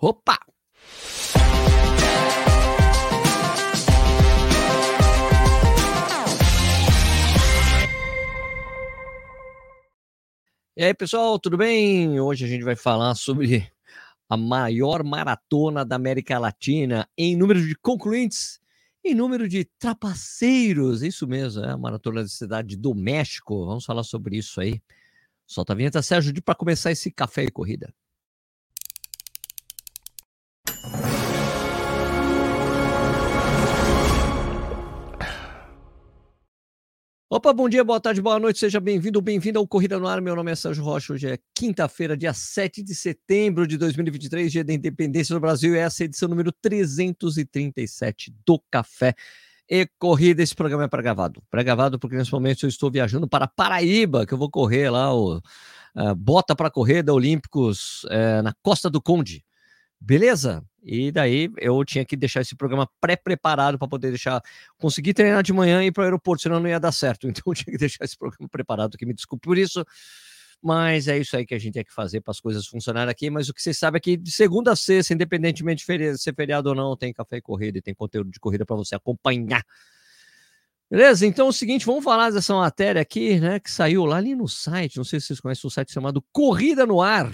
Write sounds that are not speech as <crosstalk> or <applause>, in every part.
Opa! E aí, pessoal, tudo bem? Hoje a gente vai falar sobre a maior maratona da América Latina em número de concluintes, em número de trapaceiros. Isso mesmo, é a maratona da cidade do México. Vamos falar sobre isso aí. Solta a vinheta, Sérgio, para começar esse café e corrida. Opa, bom dia, boa tarde, boa noite, seja bem-vindo, bem-vindo ao Corrida no Ar. Meu nome é Sérgio Rocha. Hoje é quinta-feira, dia 7 de setembro de 2023, dia da independência do Brasil. E essa é a edição número 337 do Café e Corrida. Esse programa é pré-gravado. Pré-gravado porque nesse momento eu estou viajando para Paraíba, que eu vou correr lá o uh, Bota para Correr da Olímpicos uh, na Costa do Conde. Beleza? E daí eu tinha que deixar esse programa pré-preparado para poder deixar, conseguir treinar de manhã e ir para o aeroporto, senão não ia dar certo. <laughs> Então eu tinha que deixar esse programa preparado aqui, me desculpe por isso. Mas é isso aí que a gente tem que fazer para as coisas funcionarem aqui. Mas o que você sabe é que de segunda a sexta, independentemente de ser feriado ou não, tem café e corrida e tem conteúdo de corrida para você acompanhar. Beleza? Então é o seguinte, vamos falar dessa matéria aqui, né? Que saiu lá ali no site. Não sei se vocês conhecem o site chamado Corrida no Ar.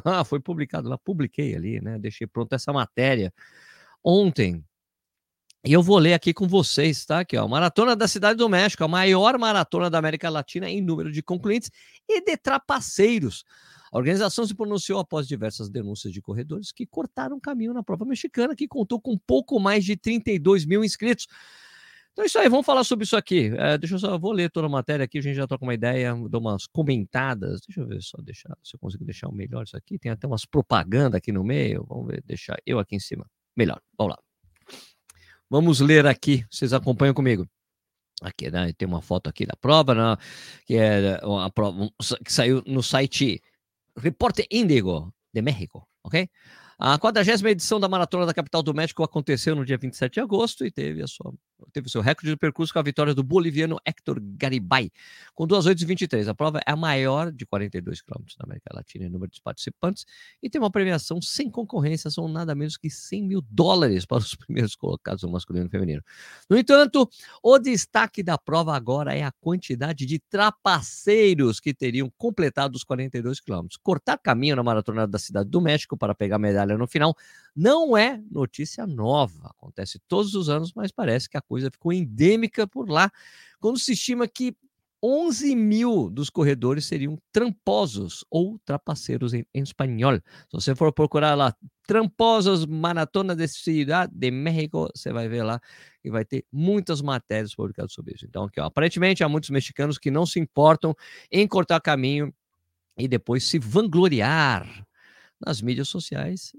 <laughs> Foi publicado lá, publiquei ali, né? Deixei pronta essa matéria ontem. E eu vou ler aqui com vocês, tá? Aqui, ó. Maratona da Cidade do México, a maior maratona da América Latina em número de concluintes e de trapaceiros. A organização se pronunciou após diversas denúncias de corredores que cortaram caminho na prova mexicana, que contou com pouco mais de 32 mil inscritos. Então é isso aí, vamos falar sobre isso aqui. É, deixa eu só, vou ler toda a matéria aqui, a gente já troca uma ideia, dou umas comentadas. Deixa eu ver só, deixar, se eu consigo deixar o melhor isso aqui. Tem até umas propaganda aqui no meio. Vamos ver, deixar eu aqui em cima. Melhor, vamos lá. Vamos ler aqui, vocês acompanham comigo. Aqui, né? Tem uma foto aqui da prova, né? que é uma prova que saiu no site Repórter Índigo de México, ok? A 40 edição da Maratona da Capital do México aconteceu no dia 27 de agosto e teve a sua teve seu recorde de percurso com a vitória do boliviano Héctor Garibay, com 2 8 23. A prova é a maior de 42 quilômetros da América Latina em número de participantes e tem uma premiação sem concorrência, são nada menos que 100 mil dólares para os <laughs> primeiros colocados, o masculino e feminino. No entanto, o destaque da prova agora é a quantidade de trapaceiros que teriam completado os 42 quilômetros. Cortar caminho na maratona da Cidade do México para pegar medalha no final não é notícia nova, acontece todos os anos, mas parece que a coisa ficou endêmica por lá, quando se estima que 11 mil dos corredores seriam tramposos ou trapaceiros em, em espanhol. Se você for procurar lá, tramposos maratona de Ciudad de México, você vai ver lá e vai ter muitas matérias publicadas sobre isso. Então, aqui, ó, aparentemente há muitos mexicanos que não se importam em cortar caminho e depois se vangloriar nas mídias sociais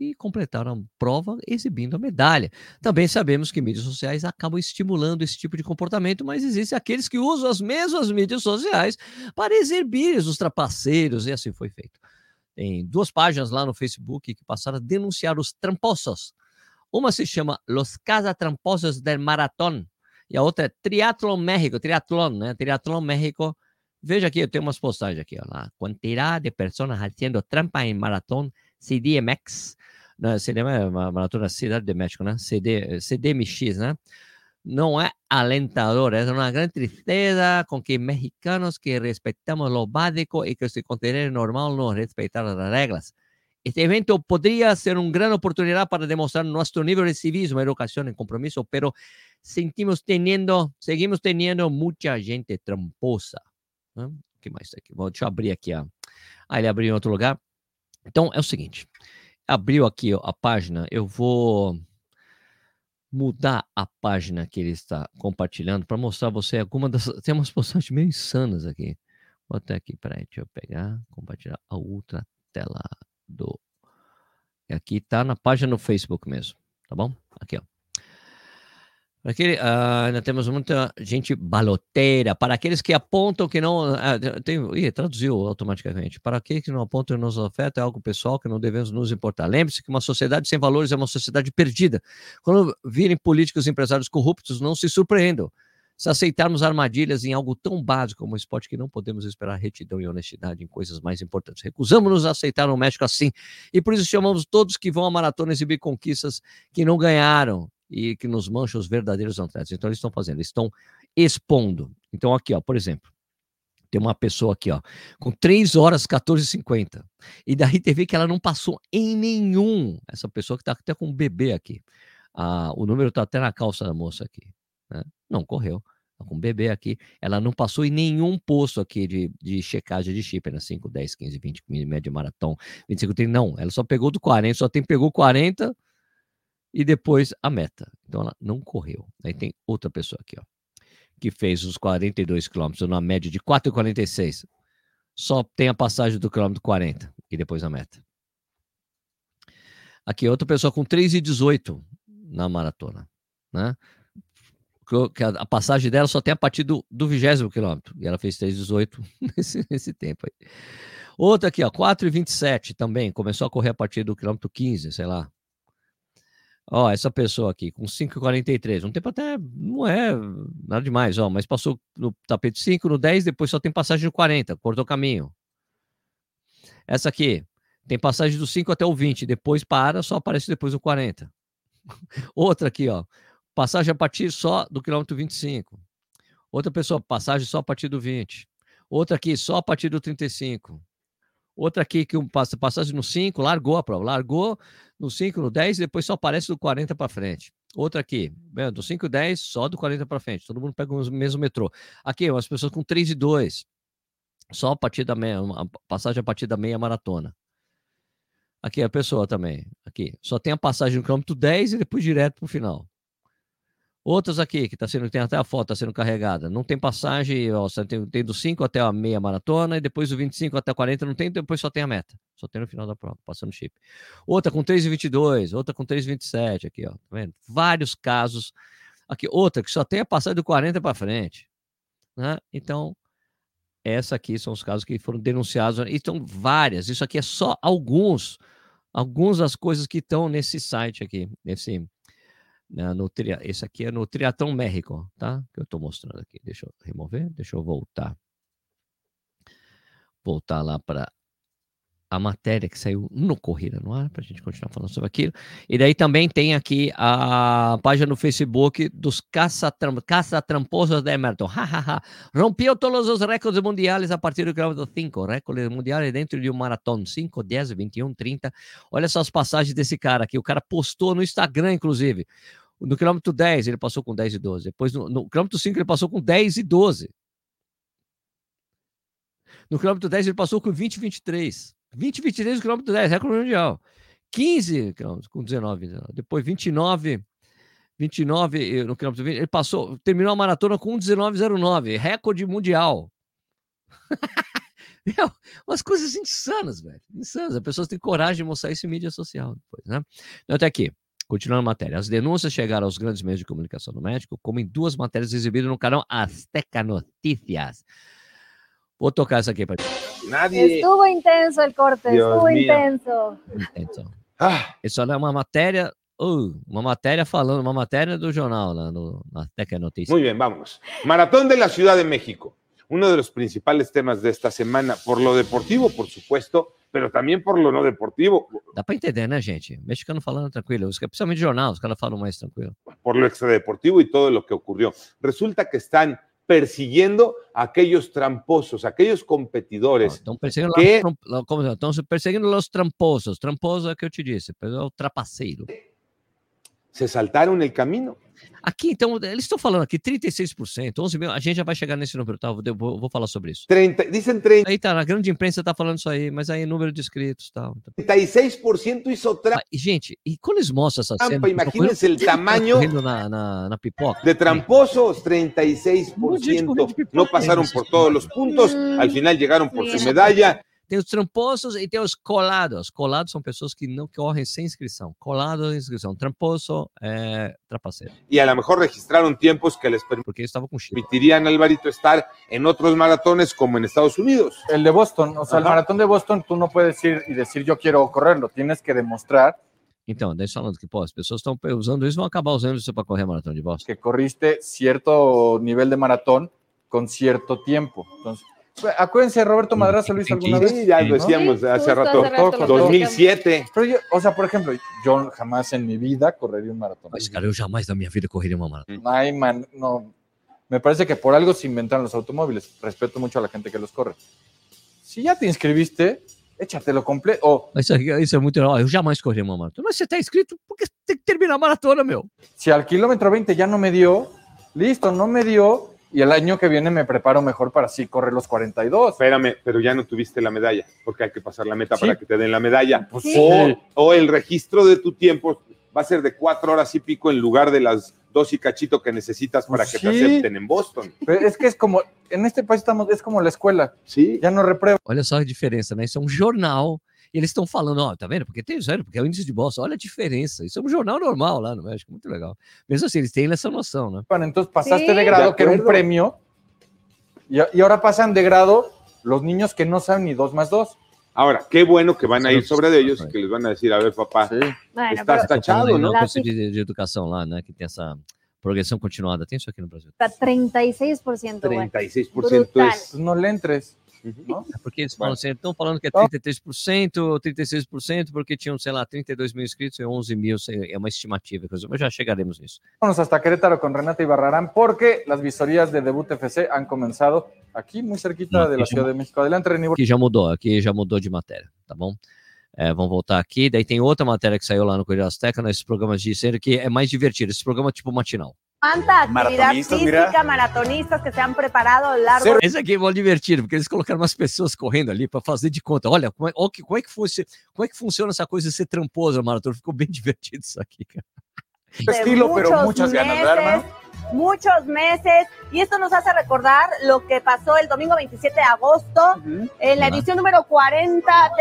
e completaram a prova exibindo a medalha. Também sabemos que mídias sociais acabam estimulando esse tipo de comportamento, mas existem aqueles que usam as mesmas mídias sociais para exibir os trapaceiros, e assim foi feito. Tem duas páginas lá no Facebook que passaram a denunciar os tramposos. Uma se chama Los Casa Tramposos del Maratón, e a outra é Triatlon México, Triatlon, né? Triatlon México. Veja aqui, eu tenho umas postagens aqui, ó, lá. Quantidade de pessoas fazendo trampa em maratón CDMX na cinema é uma maratona Cidade de México, né? CD, CDMX, né? Não é alentador, é uma grande tristeza com que mexicanos que respeitamos lo básico e que se considera normal não respeitar as regras. Este evento podría ser una gran oportunidad para demostrar nuestro nivel de civismo, educación y compromiso, pero sentimos teniendo, seguimos teniendo mucha gente tramposa. O que mais aqui? Bom, deixa eu abrir aqui. Ó. Ah, ele abriu em outro lugar. Então, é o seguinte abriu aqui a página, eu vou mudar a página que ele está compartilhando para mostrar a você alguma das. <laughs> Tem umas postagens meio insanas aqui. Vou até aqui, peraí, deixa eu pegar, compartilhar a outra tela do. Aqui tá na página no Facebook mesmo, tá bom? Aqui, ó. Aquele, uh, ainda temos muita gente baloteira. Para aqueles que apontam que não. Uh, tem, ih, traduziu automaticamente. Para aqueles que não apontam que nos afeta é algo pessoal que não devemos nos importar. Lembre-se que uma sociedade sem valores é uma sociedade perdida. Quando virem políticos e empresários corruptos, não se surpreendam. Se aceitarmos armadilhas em algo tão básico como o esporte que não podemos esperar retidão e honestidade em coisas mais importantes. Recusamos-nos a aceitar um México assim. E por isso chamamos todos que vão à maratona exibir conquistas que não ganharam e que nos mancham os verdadeiros atletas. Então eles estão fazendo, eles estão expondo. Então aqui, ó, por exemplo, tem uma pessoa aqui, ó, com 3 horas 14h50. E daí teve que ela não passou em nenhum. Essa pessoa que tá até com um bebê aqui. Ah, o número tá até na calça da moça aqui. Né? Não correu. Tá com um bebê aqui. Ela não passou em nenhum posto aqui de, de checagem de chip, né? 5, 10, 15, 20, média maratão, 25, 30. Não, ela só pegou do 40, só tem pegou 40 e depois a meta. Então ela não correu. Aí tem outra pessoa aqui, ó que fez os 42 quilômetros numa média de 4,46, só tem a passagem do quilômetro 40 e depois a meta. Aqui, outra pessoa com 3,18 na maratona, né? Que a passagem dela só tem a partir do, do 20 quilômetro, e ela fez 3,18 <laughs> nesse, nesse tempo aí. Outra aqui, ó, 4,27 também, começou a correr a partir do quilômetro 15, sei lá, Ó, essa pessoa aqui com 5,43, um tempo até não é nada demais, ó, mas passou no tapete 5, no 10, depois só tem passagem no 40, cortou caminho. Essa aqui tem passagem do 5 até o 20, depois para, só aparece depois o 40. <laughs> Outra aqui, ó, passagem a partir só do quilômetro 25. Outra pessoa, passagem só a partir do 20. Outra aqui, só a partir do 35. Outra aqui que um passagem no 5, largou a prova. Largou no 5, no 10, depois só aparece do 40 para frente. Outra aqui, do 5 e 10, só do 40 para frente. Todo mundo pega o mesmo metrô. Aqui, umas pessoas com 3 e 2. Só a partir da meia, passagem a partir da meia maratona. Aqui a pessoa também. Aqui, só tem a passagem no quilômetro 10 e depois direto para o final. Outras aqui, que tá sendo, tem até a foto, está sendo carregada. Não tem passagem, ó, tem, tem do 5 até a meia maratona, e depois do 25 até 40 não tem, depois só tem a meta. Só tem no final da prova, passando chip. Outra com 3,22, outra com 3,27 aqui, ó. Tá vendo? Vários casos. Aqui, outra que só tem a passagem do 40 para frente. Né? Então, essa aqui são os casos que foram denunciados. E estão várias. Isso aqui é só alguns. Algumas das coisas que estão nesse site aqui, nesse né, no tri... Esse aqui é no Triatlon México, tá? Que eu estou mostrando aqui. Deixa eu remover, deixa eu voltar. Voltar lá para a matéria que saiu no Corrida no Ar, para a gente continuar falando sobre aquilo. E daí também tem aqui a página no Facebook dos caça-tramposos de Emerton. Rompeu todos os recordes mundiais a partir do quilômetro 5. Recorde mundial dentro de um maratão. 5, 10, 21, 30. Olha só as passagens desse cara aqui. O cara postou no Instagram, inclusive. No quilômetro 10, ele passou com 10 e 12. Depois, no, no quilômetro 5, ele passou com 10 e 12. No quilômetro 10, ele passou com 20 e 23. 20, 23 quilômetro 10, recorde mundial. 15 quilômetros com 19, 19. Depois 29, 29 no quilômetro 20. Ele passou, terminou a maratona com 19,09, recorde mundial. <laughs> Meu, umas coisas insanas, velho. Insanas. As pessoas têm coragem de mostrar isso em mídia social depois, né? Então, até aqui. Continuando a matéria. As denúncias chegaram aos grandes meios de comunicação do México, como em duas matérias exibidas no canal Azteca Notícias. Vou tocar essa aqui para Nadie... Estuvo intenso el corte, Dios estuvo mío. intenso. Intenso. Ah. Isso é uma matéria, uh, uma matéria falando, uma matéria do jornal lá no, na Teca Noticias. Muy bien, vamos. Maratón de la Ciudad de México. Uno de los principales temas de esta semana, por lo deportivo, por supuesto, pero también por lo no deportivo. Dá para entender, né, gente? Mexicano falando tranquilo, principalmente jornal, os caras falam mais tranquilo. Por lo extradeportivo y todo lo que ocurrió. Resulta que están persiguiendo a aquellos tramposos, aquellos competidores. Estão perseguindo, que... lá, como, estão perseguindo os tramposos. Tramposo é o que eu te disse, é o trapaceiro. Se saltaram el camino. Aqui, então, eles estão falando aqui 36%, 11 mil, a gente já vai chegar nesse número, tá? Vou, vou, vou falar sobre isso. 30, dizem 30. Aí tá, na grande imprensa tá falando isso aí, mas aí número de inscritos tal. 36% isso trampa. Gente, e quando eles mostram essa cena... Imagínense o tamanho na, na, na, pipoca. De tramposos, 36%. não passaram por todos os pontos, al final chegaram por sua medalha tem os tramposos e tem os colados. Colados são pessoas que não correm sem inscrição. Colados sem inscrição. Tramposo é trapaceiro. E a lo mejor registraram tempos que les com permitirían Alvarito estar en otros maratones como en Estados Unidos. El de Boston, o sea, Ajá. el maratón de Boston, tú no puedes ir y decir yo quiero correrlo, tienes que demostrar Então, daí falando que, pô, as pessoas estão usando isso, vão acabar usando isso para correr a maratona de Boston. que corriste cierto nivel de maratón con cierto tiempo. Entonces, acuérdense, Roberto Madrazo lo hizo alguna vez. Sí, ya lo decíamos Sí, hace rato. hace rato lo 2007. Pero yo, o sea, por ejemplo, yo jamás en mi vida correría un maratón. Mas, cara, eu jamais na minha vida correria uma maratona. Ay, man, no. Me parece que por algo se inventaron los automóviles. Respeto mucho a la gente que los corre. Si ya te inscribiste, échatelo completo. O Mas Isso, isso é muito legal. Eu jamais correria uma maratona. Mas você tá inscrito, porque tem que terminar a maratona, meu. si al kilómetro 20 ya no me dio, listo, no me dio. Y el año que viene me preparo mejor para así correr los 42. Espérame, pero ya no tuviste la medalla, porque hay que pasar la meta Sí. para que te den la medalla. Pues Sí. O, o el registro de tu tiempo va a ser de cuatro horas y pico en lugar de las dos y cachito que necesitas para que te Sí. acepten en Boston. Pero es que es como, en este país estamos, es como la escuela. Sí. Ya no reprueba. Olha só a diferença, né? Isso é um jornal. E eles estão falando, ó, tá vendo? Porque tem, sério, porque é o índice de Boston. Olha a diferença. Isso é um jornal normal lá no México. Muito legal. Mesmo assim, eles têm essa noção, né? Bueno, entonces pasaste Sí. de grado, De que era premio, y, y ahora pasan de grado los niños que no saben ni dos más dos. Ahora, qué bueno que van a ir sobre de ellos y que les van a decir, a ver, papá, Sí. Bueno, Estás tachado, não? no tem- de, de educação lá, né? Que tem essa progressão continuada. Tem isso aqui no Brasil. está 36%, güey. 36% Brutal. es. Pues no le entres. É porque eles falam assim, estão falando que é Então- 33% ou 36%, porque tinham, sei lá, 32 mil inscritos e 11 mil, sei- é uma estimativa, mas já chegaremos nisso. Vamos hasta Querétaro con Renata Ibarrarán porque las visorías de debut FC han comenzado aquí muy cerquita aquí Ciudad de México. Adelante, Reni. Aqui já mudou, aqui já mudou de matéria, tá bom? É, vamos voltar aqui, daí tem outra matéria que saiu lá no Correio Azteca, nesses programas de série, que é mais divertido, esse programa é tipo matinal. ¿Cuánta actividad Maratonistas, física, mira. maratonistas que se han preparado largo Esse aqui é mó divertido, porque eles colocaram umas pessoas correndo ali para fazer de conta. Olha, como é, ó, que- como, é que fosse, como é que funciona essa coisa de ser tramposo na maratona? Ficou bem <laughs> divertido isso aqui, cara. estilo, pero muchas ganas, ¿verdad, hermano? Muchos meses. Y esto nos hace recordar lo que pasó el domingo 27 de agosto en la edición número 40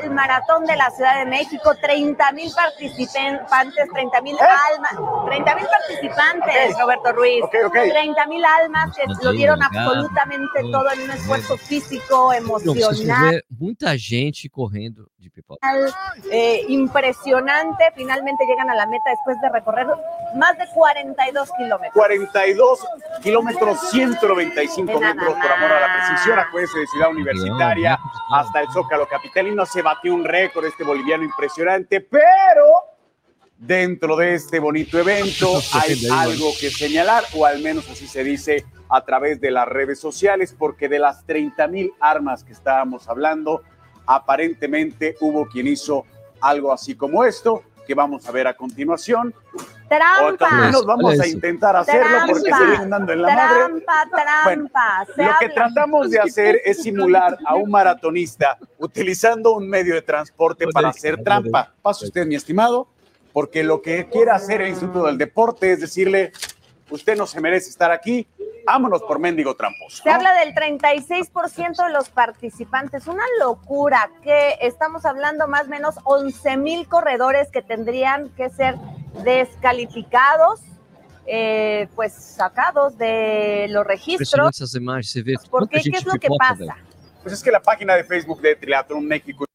del Maratón de la Ciudad de México. 30 mil participantes, 30 mil almas, 30 mil participantes, Ok. Roberto Ruiz. Ok, ok. 30 mil almas que lo dieron absolutamente todo en un esfuerzo físico, Não, vão emocional. ver muita gente correndo eh, impresionante. Finalmente llegan a la meta después de recorrer más de 42 kilómetros. 42 kilómetros, 195 Nada metros por amor a la precisión. Acuérdense de Ciudad Universitaria hasta el Zócalo Capitalino. Se batió un récord este boliviano impresionante, pero dentro de este bonito evento <laughs> hay algo que señalar, o al menos así se dice a través de las redes sociales, porque de las 30 mil armas que estábamos hablando, aparentemente hubo quien hizo algo así como esto, que vamos a ver a continuación. O Trampa, nos vamos a intentar hacerlo porque se Trampa. vienen dando en la madre. trampa, trampa. Se Lo que tratamos de hacer es simular a un maratonista utilizando un medio de transporte para hacer trampa. Pase usted, mi estimado, porque lo que quiere hacer el Instituto del Deporte es decirle, usted no se merece estar aquí, vámonos por mendigo tramposo. Se habla del 36% de los participantes, una locura que estamos hablando más o menos 11 mil corredores que tendrían que ser descalificados, eh, pues sacados de los registros. Impressionante essas imagens, você vê ¿Por quanta qué? ¿Qué gente es lo que pasa? Pues es que la página de Facebook de Triatlón México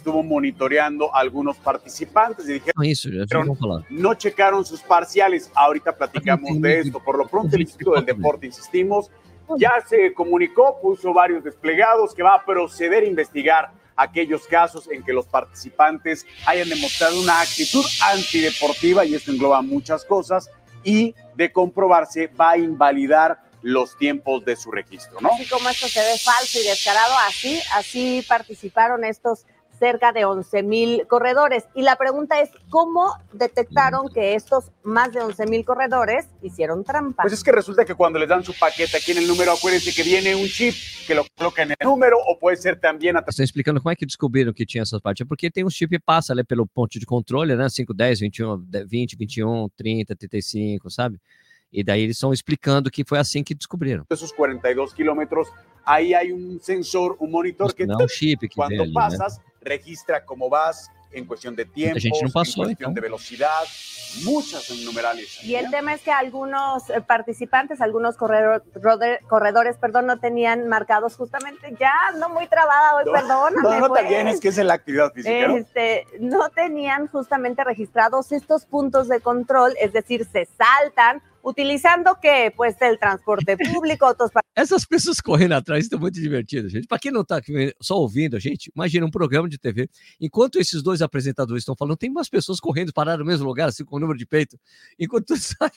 estuvo monitoreando a algunos participantes y dijeron, falar. no checaron sus parciales. Ahorita platicamos de esto. Por lo pronto, el Instituto del Deporte, insistimos, ya se comunicó, puso varios desplegados que va a proceder a investigar aquellos casos en que los participantes hayan demostrado una actitud antideportiva, y esto engloba muchas cosas, y de comprobarse va a invalidar los tiempos de su registro, ¿no? Así como esto se ve falso y descarado, así, así participaron estos cerca de 11 mil corredores. Y la pregunta es, ¿cómo detectaron que estos más de 11 mil corredores hicieron trampa? Pues es que resulta que cuando les dan su paquete aquí en el número, acuérdense que viene un chip que lo coloca en el número, o puede ser también a Estão explicando como é que descobriram que tinha essas partes. Porque tem uns chip que passa ali pelo ponto de controle, né? 5, 10, 21, 20, 21, 30, 35, sabe? E daí eles estão explicando que foi assim que descobriram. esos 42 kilómetros, ahí hay un sensor, un monitor que Não um chip que cuando ali, né? Registra cómo vas, en cuestión de tiempo, no pasó, en cuestión ¿no? de velocidad, muchas numerales. Y el tema es que algunos eh, participantes, algunos corredor- corredores, perdón, no tenían marcados justamente ya, no muy trabada hoy, perdóname. No, no, pues. también es que es en la actividad física, ¿no? Este, no tenían justamente registrados estos puntos de control, es decir, se saltan utilizando que pues el transporte <laughs> público, otros Essas pessoas correndo atrás estão muito divertidas, gente. Para quem não está só ouvindo a gente, imagina um programa de TV. Enquanto esses dois apresentadores estão falando, tem umas pessoas correndo paradas no mesmo lugar, assim, com o número de peito. Enquanto <laughs> sai,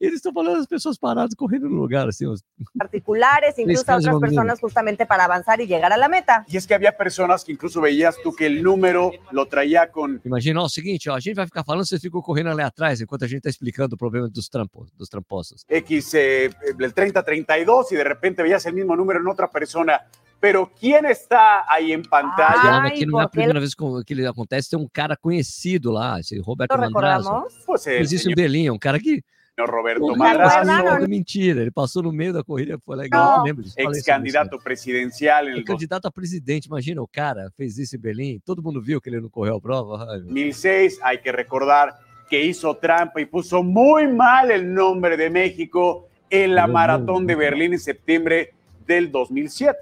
eles estão falando as pessoas paradas correndo no lugar, assim. os- particulares, incluso a movimiento. personas justamente para avanzar y llegar a la meta. Y es que había personas que incluso veías tú que el número lo traía con Imagina, ó, o seguinte, ó, a gente vai ficar falando, vocês ficam correndo ali atrás, enquanto a gente está explicando o problema dos trampos, dos tramposos. X, eh, el 3032 y de repente veías el mismo número en otra persona. Pero ¿quién está ahí en pantalla? Não é a primeira vez que ele acontece, tem um cara conhecido lá, esse Roberto el Existe um señor Belinha, um cara que Roberto Madrazo? É mentira, ele passou no meio da corrida, foi legal, Não. eu lembro disso. falei ex sobre isso, candidato presidencial en el É candidato a presidente, imagina, o cara fez isso em Belém, todo mundo viu que ele não correu a prova. Ai, meu 2006. Hay que recordar que hizo trampa y puso muy mal el nombre de México en la maratón de. Berlín en septiembre del 2007.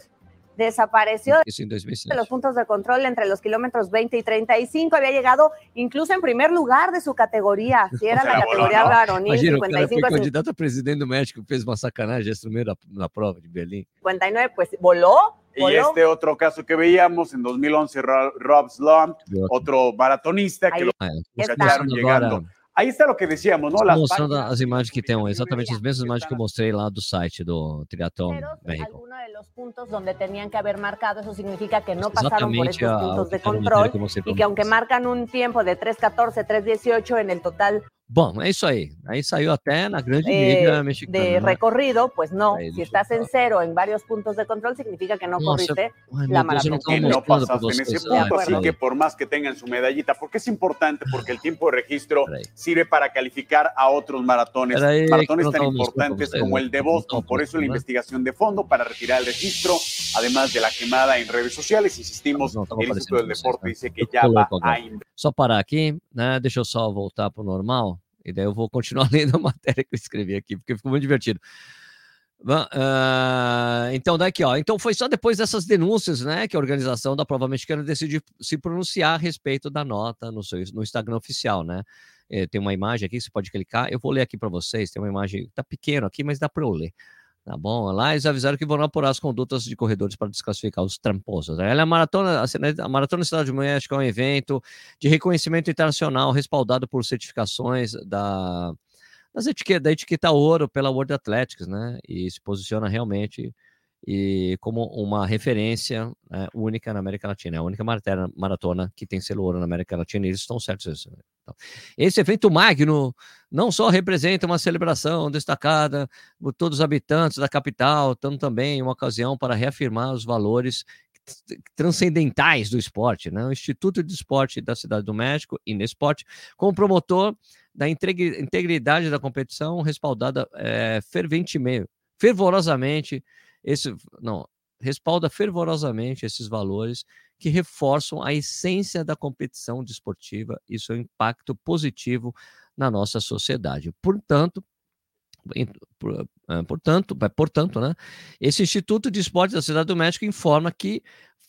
Desapareció de 2007. los puntos de control entre los kilómetros 20 y 35, había llegado incluso en primer lugar de su categoría, si era Se la la categoría ¿no? varonil, Imagina, o cara foi 55 a candidato a presidente do México, fez uma sacanagem esse na, na prova de Berlim. 59, pues voló, Y este otro caso que veíamos en 2011, Ro- Rob Slum, otro maratonista que Ahí lo Ah, Mostrando llegando. Ahí está lo que decíamos, ¿no? Las mostrando as imagens que tem, exatamente as mesmas imagens que eu mostrei lá do site do Triatlon México. alguno de los puntos donde tenían que haber marcado, eso significa que no pasaron por estos a, puntos o de control y que aunque marcan un tiempo de 3.14, 3.18 en el total Bom, é isso aí. Aí saiu até na grande Eh, liga mexicana. de né? recorrido, pues no, Ahí si estás en cero en varios puntos de control, significa que no corriste la maratón. que no pasaste en ese. De punto, así que por más que tengan su medallita, porque es importante, porque el tiempo de registro sirve para calificar a otros maratones, que maratones no tan importantes como no, el de Boston. Por eso la investigación de fondo para retirar el registro, además de la quemada en redes sociales. Insistimos, No, el Instituto del Deporte dice que ya va a. Só parar aqui, né? Deixa eu só voltar para o normal. E daí eu vou continuar <laughs> lendo a matéria que eu escrevi aqui, porque ficou muito divertido. Ah, então, daqui, ó. Então foi só depois dessas denúncias, né, que a organização da prova mexicana decidiu se pronunciar a respeito da nota no seu no Instagram oficial, né? Eh, tem uma imagem aqui, você pode clicar. Eu vou ler aqui para vocês. Tem uma imagem, tá pequeno aqui, mas dá para eu ler. Tá bom? Lá eles avisaram que vão apurar as condutas de corredores para desclassificar os tramposos. né? Ela é a maratona, a Maratona Cidade do México é um evento de reconhecimento internacional respaldado por certificações da, das etiqueta, da etiqueta ouro pela World Athletics, né? E se posiciona realmente e como uma referência né, única na América Latina. É a única maratona, que tem selo ouro na América Latina e eles estão certos. nisso, né? Esse evento magno não só representa uma celebração destacada por todos os habitantes da capital, tanto também uma ocasião para reafirmar os valores transcendentais do esporte, né? O Instituto de Esporte da Cidade do México, Inesporte, como promotor da integri- integridade da competição, respaldada é, ferventemente, fervorosamente, esse, não, respalda fervorosamente esses valores que reforçam a essência da competição desportiva e seu impacto positivo na nossa sociedade. Portanto, eh, portanto, portanto, né, esse Instituto de Esporte da Cidade do México informa que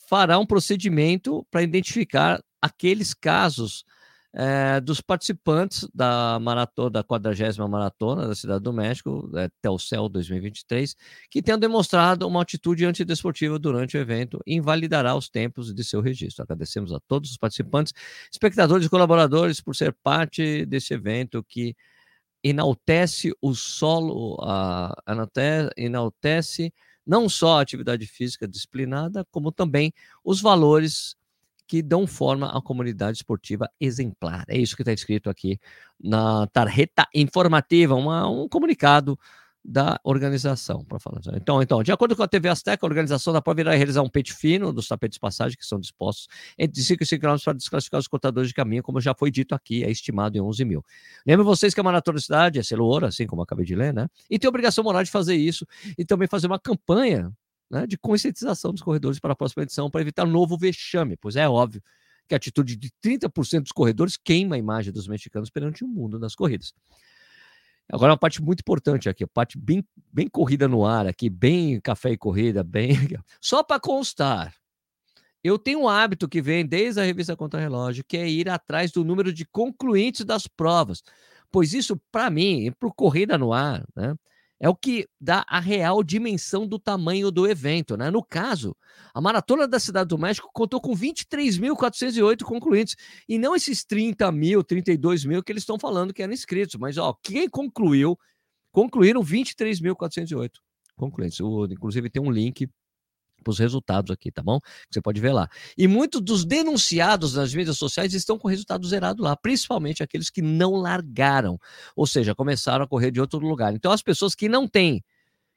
fará um procedimento para identificar aqueles casos eh, dos participantes da maratona, da 40 maratona da Cidade do México, eh, Telcel 2023, que tenham demonstrado uma atitude antidesportiva durante o evento invalidará os tempos de seu registro. Agradecemos a todos os participantes, espectadores e colaboradores por ser parte desse evento que enaltece o solo, a, anaute- enaltece não só a atividade física disciplinada, como também os valores que dão forma à comunidade esportiva exemplar. É isso que está escrito aqui na tarjeta informativa, uma- um comunicado da organização, para falar. Então, então, de acordo com a TV Azteca, a organização da prova irá realizar um pente fino dos tapetes passagem que são dispostos entre 5 e 5 km para desclassificar os cortadores de caminho, como já foi dito aqui, é estimado em 11 mil. Lembro vocês que a Maratona da Cidade é ouro, assim como acabei de ler, né? E tem obrigação moral de fazer isso e também fazer uma campanha né, de conscientização dos corredores para a próxima edição para evitar um novo vexame, pois é óbvio que a atitude de 30% dos corredores queima a imagem dos mexicanos perante o mundo nas corridas. Agora, uma parte muito importante aqui, a parte bem, bem corrida no ar aqui, bem café e corrida, bem. <laughs> Só para constar, eu tenho um hábito que vem desde a revista Contra Relógio, que é ir atrás do número de concluintes das provas, pois isso, para mim, para Corrida no Ar, né, é o que dá a real dimensão do tamanho do evento. Né? No caso, a Maratona da Cidade do México contou com 23.408 concluintes, e não esses 30 mil, 32 mil que eles estão falando que eram inscritos, mas ó, quem concluiu, concluíram 23.408 concluintes. O, inclusive tem um link para os resultados aqui, tá bom? Você pode ver lá. E muitos dos denunciados nas mídias sociais estão com resultado zerado lá, principalmente aqueles que não largaram, ou seja, começaram a correr de outro lugar. Então, as pessoas que não têm,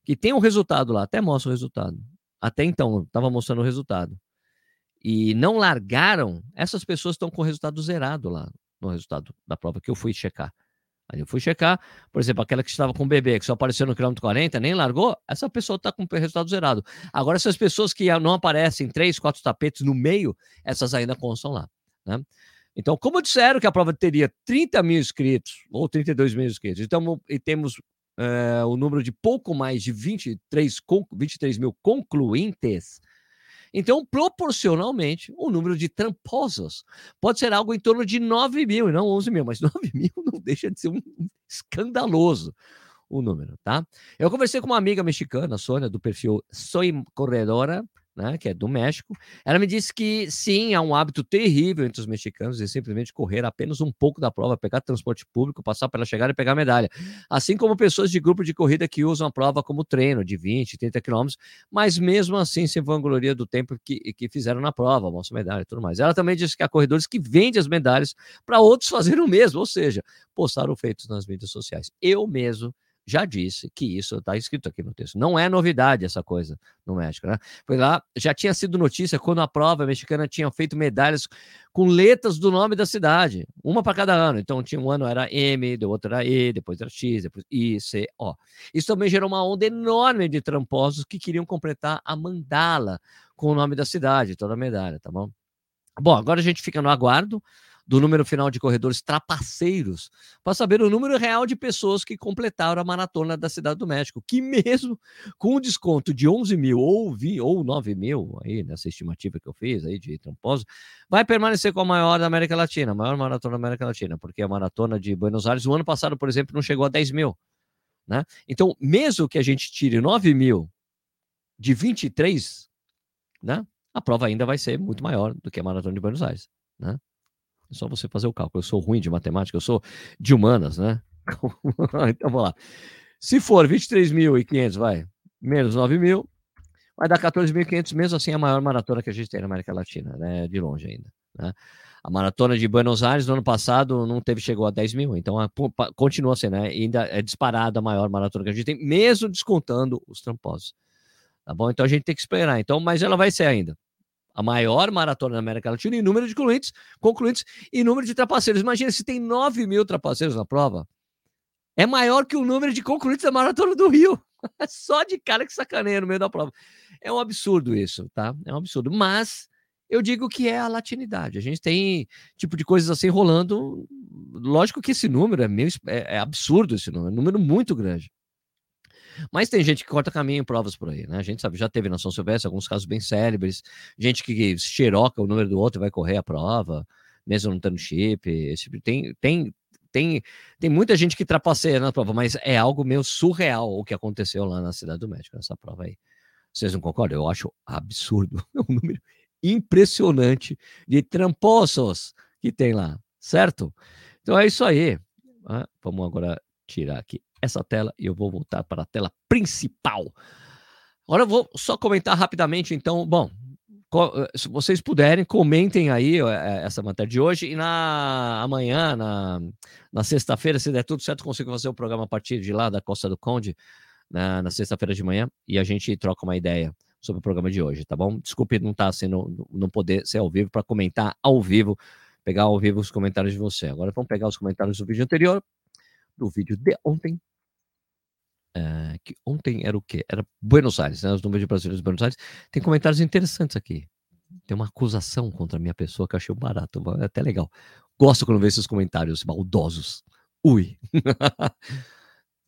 que têm o um resultado lá, até mostra o resultado. Até então, estava mostrando o resultado. E não largaram, essas pessoas estão com o resultado zerado lá, no resultado da prova que eu fui checar. Aí eu fui checar, por exemplo, aquela que estava com o bebê, que só apareceu no quilômetro 40, nem largou, essa pessoa está com o resultado zerado. Agora, essas pessoas que não aparecem três, quatro tapetes no meio, essas ainda constam lá. Né? Então, como disseram que a prova teria 30 mil inscritos, ou 32 mil inscritos, então, e temos é, o número de pouco mais de 23, 23 mil concluintes, então, proporcionalmente, o número de tramposos pode ser algo em torno de 9 mil, não 11 mil, mas <laughs> 9 mil não deixa de ser um escandaloso o número, tá? Eu conversei com uma amiga mexicana, Sônia, do perfil Soy Corredora, né, que é do México, ela me disse que sim, há um hábito terrível entre os mexicanos de simplesmente correr apenas um pouco da prova, pegar transporte público, passar pela chegada e pegar medalha. Assim como pessoas de grupo de corrida que usam a prova como treino de 20, 30 quilômetros, mas mesmo assim se vangloria do tempo que, que fizeram na prova, mostra medalha e tudo mais. Ela também disse que há corredores que vendem as medalhas para outros <laughs> fazerem o mesmo, ou seja, postaram feitos nas mídias sociais. Eu mesmo já disse que isso está escrito aqui no texto. Não é novidade essa coisa no México, né? Foi lá, já tinha sido notícia quando a prova mexicana tinha feito medalhas com letras do nome da cidade, uma para cada ano. Então, tinha um ano era M, do outro era E, depois era X, depois I, C, O. Isso também gerou uma onda enorme de tramposos que queriam completar a mandala com o nome da cidade, toda a medalha, tá bom? Bom, agora a gente fica no aguardo do número final de corredores trapaceiros para saber o número real de pessoas que completaram a maratona da Cidade do México, que mesmo com o desconto de 11 mil ou, 20, ou 9 mil, aí nessa estimativa que eu fiz aí de Tramposo, vai permanecer com a maior da América Latina, a maior maratona da América Latina, porque a maratona de Buenos Aires, o ano passado, por exemplo, não chegou a 10 mil. Né? Então, mesmo que a gente tire 9 mil de 23, né? a prova ainda vai ser muito maior do que a maratona de Buenos Aires. Né? É só você fazer o cálculo. Eu sou ruim de matemática, eu sou de humanas, né? <laughs> então vamos lá. Se for 23.500, vai, menos 9 mil, vai dar 14.500, mesmo assim a maior maratona que a gente tem na América Latina, né? De longe ainda, né? A maratona de Buenos Aires no ano passado não teve, chegou a 10 mil, então a, continua sendo, né? ainda é disparada a maior maratona que a gente tem, mesmo descontando os tramposos. Tá bom? Então a gente tem que esperar. Então, mas ela vai ser ainda a maior maratona da América Latina em número de concluintes, concluintes e número de trapaceiros. Imagina se tem 9 mil trapaceiros na prova. É maior que o número de concluintes da maratona do Rio. <laughs> Só de cara que sacaneia no meio da prova. É um absurdo isso, tá? É um absurdo. Mas eu digo que é a latinidade. A gente tem tipo de coisas assim rolando. Lógico que esse número é meio é, é absurdo esse número, é um número muito grande. Mas tem gente que corta caminho em provas por aí, né? A gente sabe, já teve na São Silvestre alguns casos bem célebres, gente que xeroca o número do outro e vai correr a prova, mesmo não tendo chip. Esse, tipo tem, tem, tem, tem muita gente que trapaceia na prova, mas é algo meio surreal o que aconteceu lá na Cidade do México, nessa prova aí. Vocês não concordam? Eu acho absurdo. <laughs> É um número impressionante de tramposos que tem lá, certo? Então é isso aí. Ah, vamos agora tirar aqui essa tela e eu vou voltar para a tela principal. Agora eu vou só comentar rapidamente, então, bom, eh, se vocês puderem, comentem aí eh, essa matéria de hoje e na amanhã, na, na sexta-feira, se der tudo certo, consigo fazer o programa a partir de lá da Costa do Conde, na, na sexta-feira de manhã, e a gente troca uma ideia sobre o programa de hoje, tá bom? Desculpe não estar tá sendo, não poder ser ao vivo para comentar ao vivo, pegar ao vivo os comentários de você. Agora vamos pegar os comentários do vídeo anterior, do vídeo de ontem, Uh, que ontem era o quê? Era Buenos Aires, né? Os números de brasileiros de Buenos Aires. Tem comentários interessantes aqui. tem uma acusação contra a minha pessoa que eu achei barato, é até legal. Gosto quando vejo esses comentários maldosos. Ui. <laughs>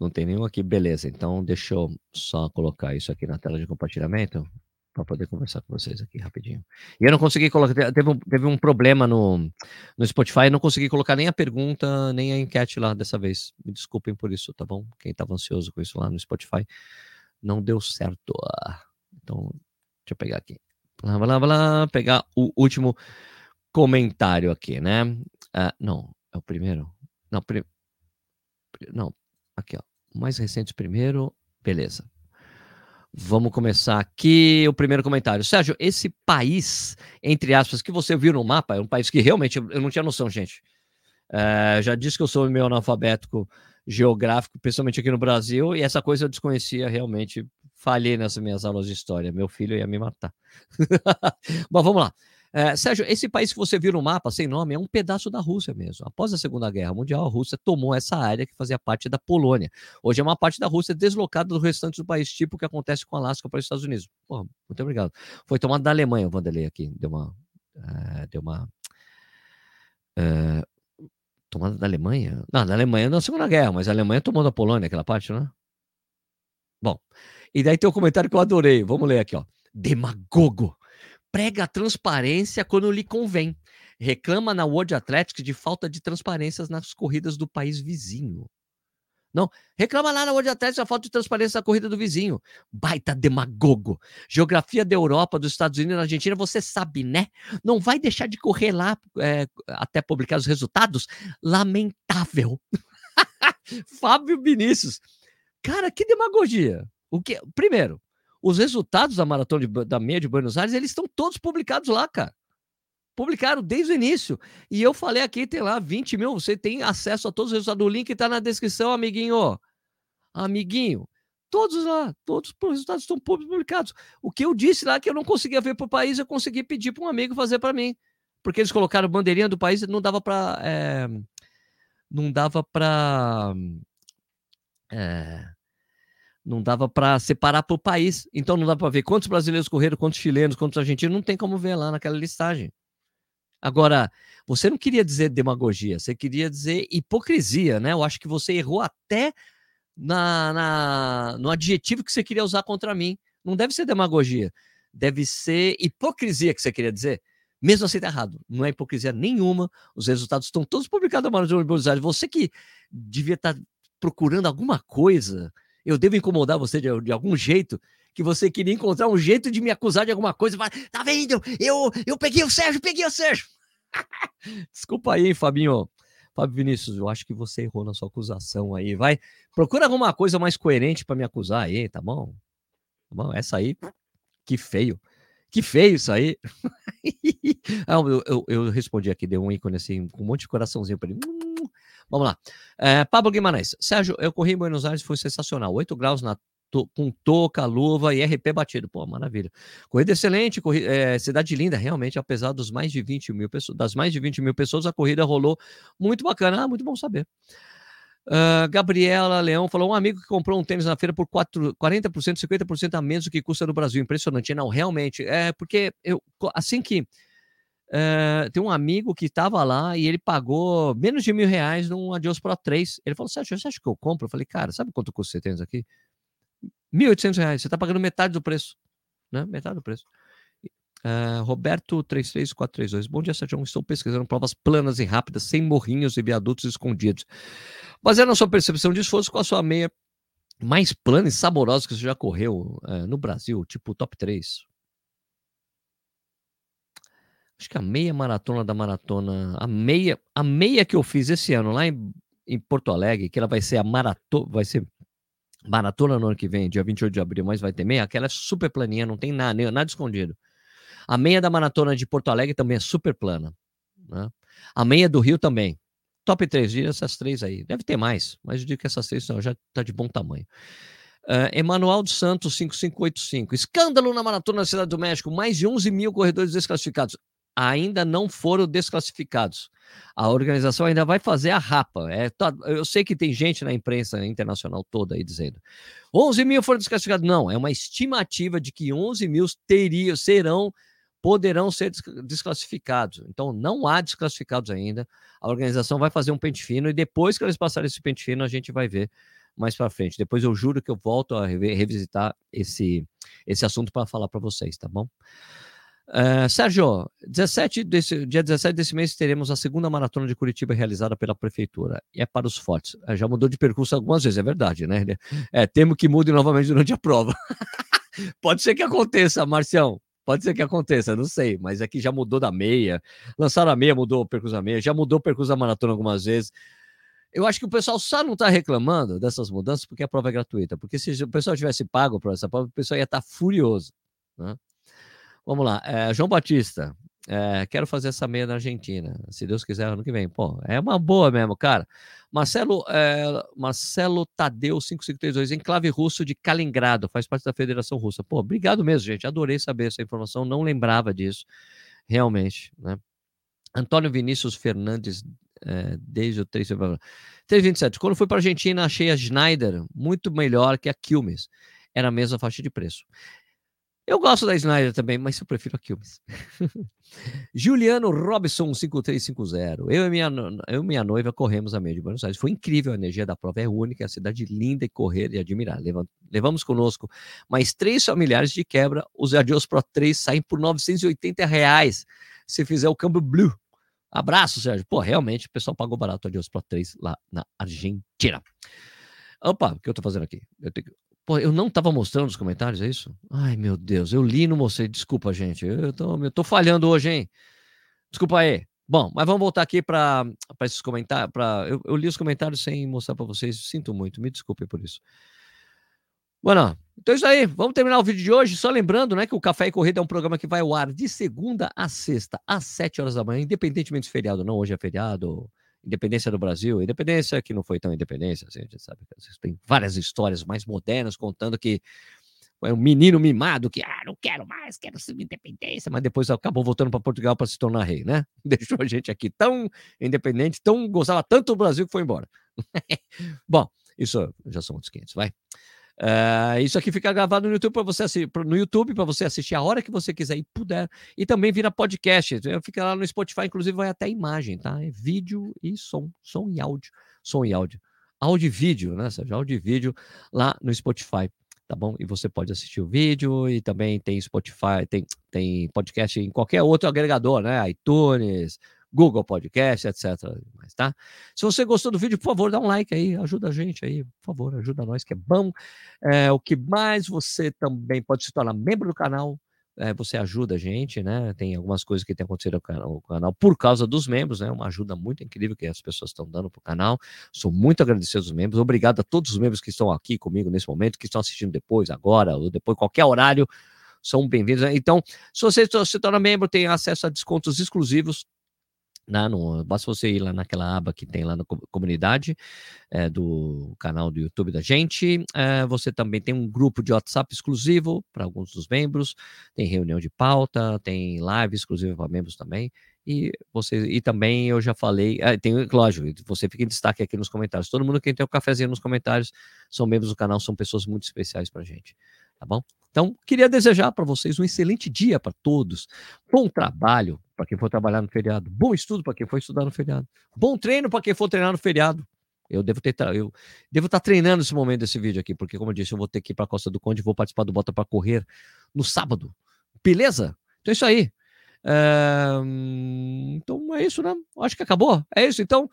Não tem nenhum aqui, beleza. Então, deixa eu só colocar isso aqui na tela de compartilhamento para poder conversar com vocês aqui rapidinho. E eu não consegui colocar, teve um, teve um problema no, no Spotify, não consegui colocar nem a pergunta, nem a enquete lá dessa vez. Me desculpem por isso, tá bom? Quem estava ansioso com isso lá no Spotify, não deu certo. Então, deixa eu pegar aqui. Blá, blá, blá, pegar o último comentário aqui, né? Uh, não, é o primeiro. Não, pri... não, aqui, ó. Mais recente primeiro, beleza. Vamos começar aqui o primeiro comentário. Sérgio, esse país, entre aspas, que você viu no mapa, é um país que realmente eu não tinha noção, gente. É, já disse que eu sou meio analfabético geográfico, principalmente aqui no Brasil, e essa coisa eu desconhecia realmente. Falhei nas minhas aulas de história. Meu filho ia me matar. <laughs> Bom, vamos lá. É, Sérgio, esse país que você viu no mapa, sem nome, é um pedaço da Rússia mesmo. Após a Segunda Guerra Mundial, a Rússia tomou essa área que fazia parte da Polônia. Hoje é uma parte da Rússia deslocada do restante do país, tipo o que acontece com Alasca para os Estados Unidos. Pô, muito obrigado. Foi tomada da Alemanha, o Vanderlei aqui. Deu uma. Uh, deu uma. Uh, tomada da Alemanha? Não, da Alemanha na Segunda Guerra, mas a Alemanha tomou da Polônia, aquela parte, né? Bom, e daí tem um comentário que eu adorei. Vamos ler aqui, ó. Demagogo prega transparência quando lhe convém. Reclama na World Athletics de falta de transparências nas corridas do país vizinho. Não, reclama lá na World Athletics da falta de transparência na corrida do vizinho. Baita demagogo. Geografia da Europa, dos Estados Unidos e da Argentina, você sabe, né? Não vai deixar de correr lá é, até publicar os resultados? Lamentável. <laughs> Fábio Vinícius. Cara, que demagogia. O que? Primeiro, os resultados da maratona de, da meia de Buenos Aires, eles estão todos publicados lá, cara. Publicaram desde o início. E eu falei aqui, tem lá 20 mil, você tem acesso a todos os resultados. O link está na descrição, amiguinho. Amiguinho, todos lá, todos os resultados estão publicados. O que eu disse lá que eu não conseguia ver para o país, eu consegui pedir para um amigo fazer para mim. Porque eles colocaram bandeirinha do país e não dava para. É, não dava para. É, não dava para separar por país. Então não dá para ver quantos brasileiros correram, quantos chilenos, quantos argentinos, não tem como ver lá naquela listagem. Agora, você não queria dizer demagogia, você queria dizer hipocrisia, né? Eu acho que você errou até na, na, no adjetivo que você queria usar contra mim. Não deve ser demagogia, deve ser hipocrisia que você queria dizer. Mesmo assim, tá errado. Não é hipocrisia nenhuma. Os resultados estão todos publicados na Maratona de. Você que devia estar tá procurando alguma coisa eu devo incomodar você de, de, algum jeito, que você queria encontrar um jeito de me acusar de alguma coisa. Tá vendo? Eu, eu peguei o Sérgio, peguei o Sérgio. <laughs> Desculpa aí, hein, Fabinho. Fábio Vinícius, eu acho que você errou na sua acusação aí. Vai, procura alguma coisa mais coerente para me acusar aí, tá bom? Tá bom? Essa aí, que feio. Que feio isso aí. <laughs> ah, eu, eu, eu, respondi aqui, deu um ícone assim, com um monte de coraçãozinho para ele. Vamos lá. É, Pablo Guimarães. Sérgio, eu corri em Buenos Aires, foi sensacional. 8 graus na to, com touca, luva e RP batido. Pô, maravilha. Corrida excelente, corri, é, cidade linda, realmente, apesar dos mais de 20 mil pessoas, das mais de 20 mil pessoas, a corrida rolou muito bacana. Ah, muito bom saber. Uh, Gabriela Leão falou: um amigo que comprou um tênis na feira por 4, 40%, 50% a menos do que custa no Brasil. Impressionante. Não, realmente. É porque eu, assim que Uh, tem um amigo que estava lá e ele pagou menos de mil reais num Adios Pro 3. Ele falou: Sérgio, você acha que eu compro? Eu falei: Cara, sabe quanto custa você tênis aqui? 1.800 reais. Você está pagando metade do preço. Né? Metade do preço. Uh, Roberto 33432. Bom dia, Sérgio. Estou pesquisando provas planas e rápidas, sem morrinhos e viadutos escondidos. Baseado na sua percepção de esforço, com a sua meia mais plana e saborosa que você já correu uh, no Brasil, tipo top 3? Acho que a meia maratona da maratona, a meia, a meia que eu fiz esse ano lá em, em Porto Alegre, que ela vai ser a maratona, vai ser maratona no ano que vem, dia 28 de abril, mas vai ter meia, aquela é super planinha, não tem nada, nada escondido. A meia da maratona de Porto Alegre também é super plana. Né? A meia do Rio também. Top 3 dias, essas três aí. Deve ter mais, mas eu digo que essas três já tá de bom tamanho. Uh, Emanuel dos Santos, 5585. Escândalo na maratona da Cidade do México. Mais de 11 mil corredores desclassificados ainda não foram desclassificados. A organização ainda vai fazer a rapa. É, tá, eu sei que tem gente na imprensa internacional toda aí dizendo 11 mil foram desclassificados. Não, é uma estimativa de que 11 mil teriam, serão poderão ser desclassificados. Então, não há desclassificados ainda. A organização vai fazer um pente fino e depois que eles passarem esse pente fino, a gente vai ver mais para frente. Depois eu juro que eu volto a revisitar esse, esse assunto para falar para vocês, tá bom? Uh, Sérgio, 17 desse, dia 17 desse mês teremos a segunda maratona de Curitiba realizada pela prefeitura. E é para os fortes. Uh, já mudou de percurso algumas vezes, é verdade, né? É, temo que mude novamente durante a prova. <laughs> Pode ser que aconteça, Marcião. Pode ser que aconteça, não sei, mas aqui já mudou da meia. Lançaram a meia, mudou o percurso da meia, já mudou o percurso da maratona algumas vezes. Eu acho que o pessoal só não está reclamando dessas mudanças porque a prova é gratuita. Porque se o pessoal tivesse pago por essa prova, o pessoal ia estar tá furioso. Né? Vamos lá. É, João Batista, é, quero fazer essa meia na Argentina. Se Deus quiser, ano que vem. Pô, é uma boa mesmo, cara. Marcelo, é, Marcelo Tadeu 5532, enclave russo de Kaliningrado, faz parte da Federação Russa. Pô, obrigado mesmo, gente. Adorei saber essa informação, não lembrava disso, realmente, né? Antônio Vinícius Fernandes é, desde o 3 de fevereiro. 327. Quando fui para a Argentina, achei a Schneider muito melhor que a Quilmes. Era a mesma faixa de preço. Eu gosto da Snyder também, mas eu prefiro a Quilmes. <laughs> Juliano Robson 5350. Eu e, minha, eu e minha noiva corremos a meio de Buenos Aires. Foi incrível, a energia da prova é única, a cidade linda e correr e admirar. Levamos conosco mais três familiares de quebra. Os Adios Pro 3 saem por 980 reais se fizer o câmbio Blue. Abraço, Sérgio. Pô, realmente, o pessoal pagou barato a Deus Pro 3 lá na Argentina. Opa, o que eu tô fazendo aqui? Eu, tenho... Pô, eu não tava mostrando os comentários, é isso? Ai, meu Deus, eu li e não mostrei. Desculpa, gente. Eu tô, eu tô falhando hoje, hein? Desculpa aí. Bom, mas vamos voltar aqui para esses comentários. Pra... Eu, eu, li os comentários sem mostrar para vocês. Sinto muito, me desculpe por isso. Bueno, então é isso aí. Vamos terminar o vídeo de hoje. Só lembrando, né, que o Café e Corrida é um programa que vai ao ar de segunda a sexta, às sete horas da manhã, independentemente de feriado ou não. Hoje é feriado, independência do Brasil, independência que não foi tão independência, assim, a gente sabe tem várias histórias mais modernas contando que foi um menino mimado que, ah, não quero mais, quero ser independência, mas depois acabou voltando para Portugal para se tornar rei, né? <laughs> Deixou a gente aqui tão independente, tão gostava tanto do Brasil que foi embora. <laughs> Bom, isso já são outros 500, vai. Uh, isso aqui fica gravado no YouTube para você assistir, no YouTube para você assistir a hora que você quiser e puder. E também vira podcast. Fica lá no Spotify, inclusive vai até imagem, tá? É vídeo e som, som e áudio, som e áudio, áudio e vídeo, né? Seja, áudio e vídeo lá no Spotify, tá bom? E você pode assistir o vídeo e também tem Spotify, tem tem podcast em qualquer outro agregador, né? iTunes, Google Podcast, etc. Mas, tá? Se você gostou do vídeo, por favor, dá um like aí, ajuda a gente aí, por favor, ajuda nós, que é bom. É, o que mais você também pode se tornar membro do canal, é, você ajuda a gente, né? Tem algumas coisas que tem acontecido no canal, canal, por causa dos membros, né? Uma ajuda muito incrível que as pessoas estão dando para o canal. Sou muito agradecido aos membros. Obrigado a todos os membros que estão aqui comigo nesse momento, que estão assistindo depois, agora, ou depois, qualquer horário. São bem-vindos. Então, se você se torna membro, tem acesso a descontos exclusivos né, no, basta você ir lá naquela aba que tem lá na comunidade é, do canal do YouTube da gente. É, você também tem um grupo de WhatsApp exclusivo para alguns dos membros, tem reunião de pauta, tem live exclusiva para membros também. E você e também eu já falei, é, tem, lógico, você fica em destaque aqui nos comentários. Todo mundo que tem o um cafezinho nos comentários são membros do canal, são pessoas muito especiais para gente, tá bom? Então, queria desejar para vocês um excelente dia para todos. Bom trabalho para quem for trabalhar no feriado. Bom estudo para quem for estudar no feriado. Bom treino para quem for treinar no feriado. Eu devo ter eu devo estar tá treinando esse momento desse vídeo aqui, porque como eu disse, eu vou ter que ir para a Costa do Conde, vou participar do Bota para correr no sábado. Beleza? Então é isso aí. É... Então é isso, né? Acho que acabou. É isso. Então,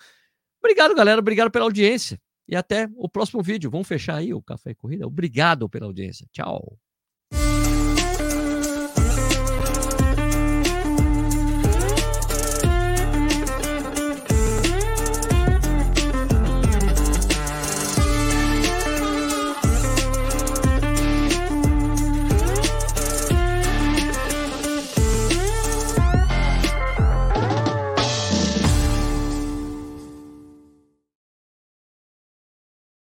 obrigado, galera. Obrigado pela audiência. E até o próximo vídeo. Vamos fechar aí o Café e Corrida. Obrigado pela audiência. Tchau.